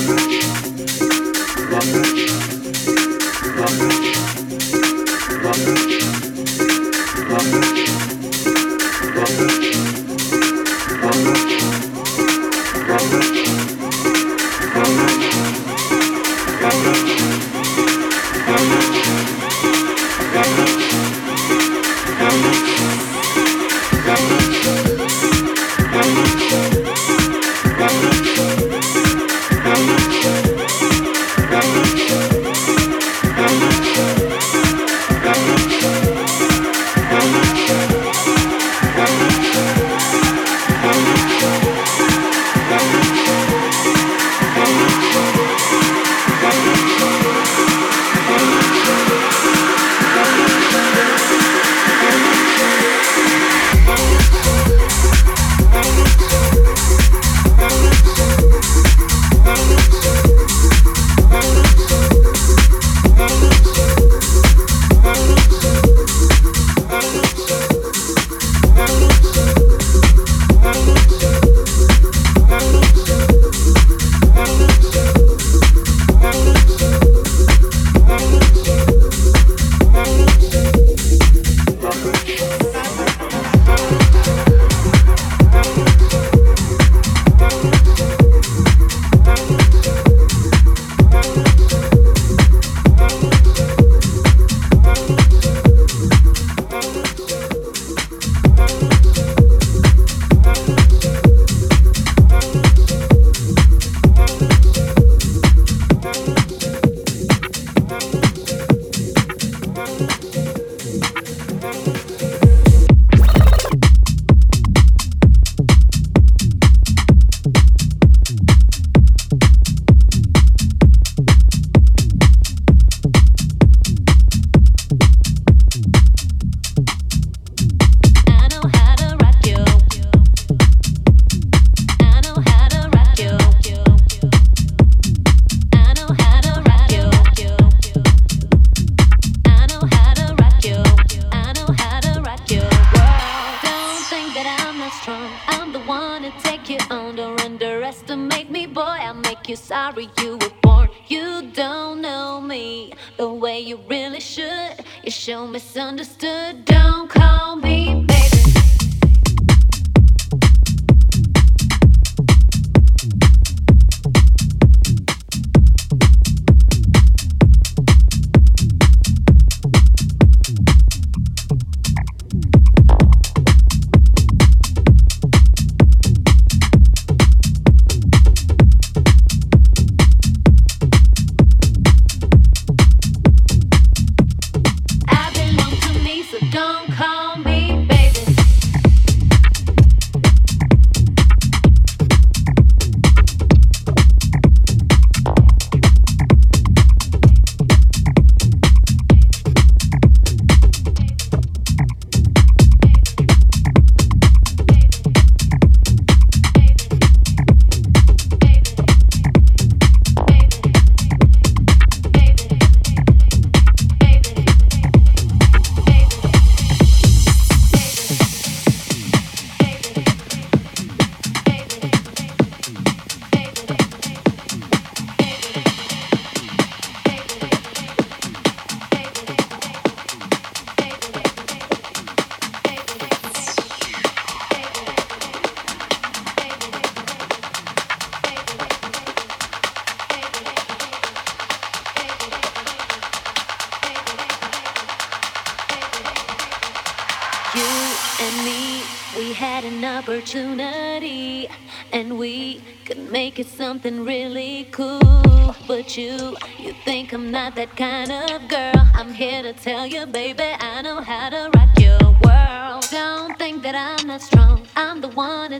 something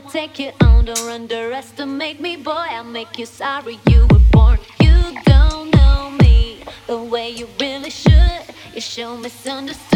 take you on. Don't underestimate me, boy. I'll make you sorry you were born. You don't know me the way you really should. You show misunderstood.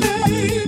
To